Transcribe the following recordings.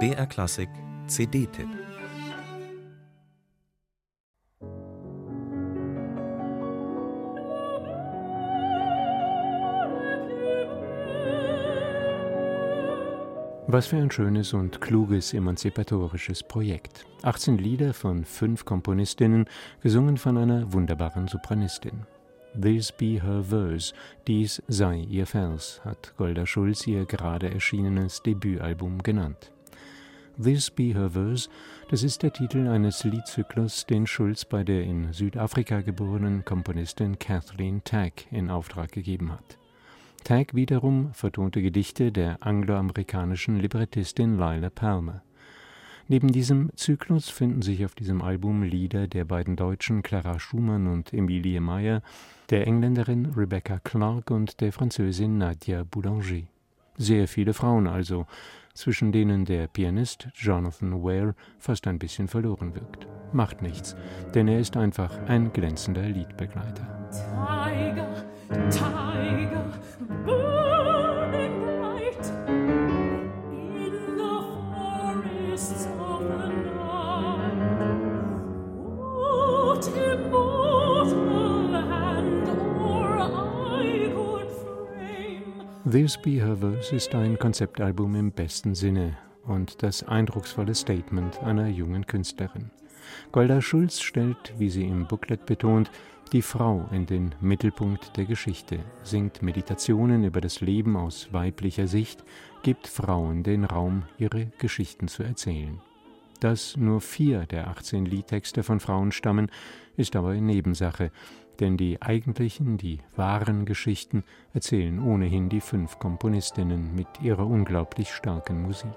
BR Klassik CD-Tipp Was für ein schönes und kluges emanzipatorisches Projekt. 18 Lieder von fünf Komponistinnen, gesungen von einer wunderbaren Sopranistin. This be her verse, dies sei ihr Vers, hat Golda Schulz ihr gerade erschienenes Debütalbum genannt. This Be Her Verse, das ist der Titel eines Liedzyklus, den Schulz bei der in Südafrika geborenen Komponistin Kathleen Tagg in Auftrag gegeben hat. Tagg wiederum vertonte Gedichte der angloamerikanischen Librettistin Lila Palmer. Neben diesem Zyklus finden sich auf diesem Album Lieder der beiden Deutschen Clara Schumann und Emilie Meyer, der Engländerin Rebecca Clark und der Französin Nadia Boulanger. Sehr viele Frauen also, zwischen denen der Pianist Jonathan Ware fast ein bisschen verloren wirkt. Macht nichts, denn er ist einfach ein glänzender Liedbegleiter. Tiger, tiger, This Be Her Verse ist ein Konzeptalbum im besten Sinne und das eindrucksvolle Statement einer jungen Künstlerin. Golda Schulz stellt, wie sie im Booklet betont, die Frau in den Mittelpunkt der Geschichte, singt Meditationen über das Leben aus weiblicher Sicht, gibt Frauen den Raum, ihre Geschichten zu erzählen. Dass nur vier der 18 Liedtexte von Frauen stammen, ist aber Nebensache, denn die eigentlichen, die wahren Geschichten erzählen ohnehin die fünf Komponistinnen mit ihrer unglaublich starken Musik.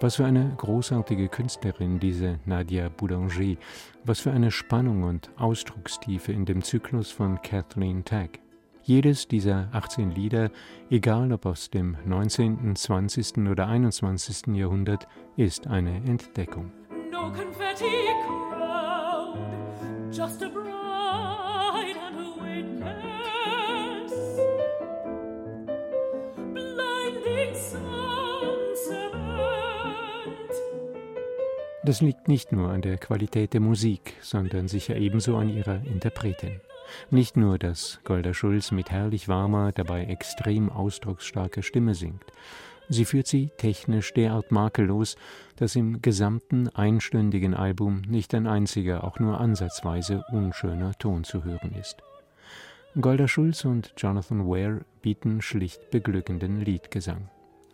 Was für eine großartige Künstlerin diese Nadia Boulanger, was für eine Spannung und Ausdruckstiefe in dem Zyklus von Kathleen Tagg. Jedes dieser 18 Lieder, egal ob aus dem 19., 20. oder 21. Jahrhundert, ist eine Entdeckung. No confetti crowd, just a Das liegt nicht nur an der Qualität der Musik, sondern sicher ebenso an ihrer Interpretin. Nicht nur, dass Golda Schulz mit herrlich warmer, dabei extrem ausdrucksstarker Stimme singt. Sie führt sie technisch derart makellos, dass im gesamten einstündigen Album nicht ein einziger, auch nur ansatzweise unschöner Ton zu hören ist. Golda Schulz und Jonathan Ware bieten schlicht beglückenden Liedgesang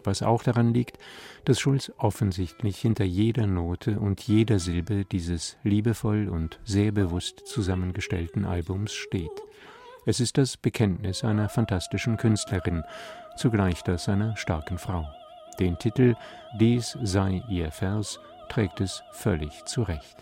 was auch daran liegt, dass Schulz offensichtlich hinter jeder Note und jeder Silbe dieses liebevoll und sehr bewusst zusammengestellten Albums steht. Es ist das Bekenntnis einer fantastischen Künstlerin, zugleich das einer starken Frau. Den Titel Dies sei ihr Vers trägt es völlig zurecht.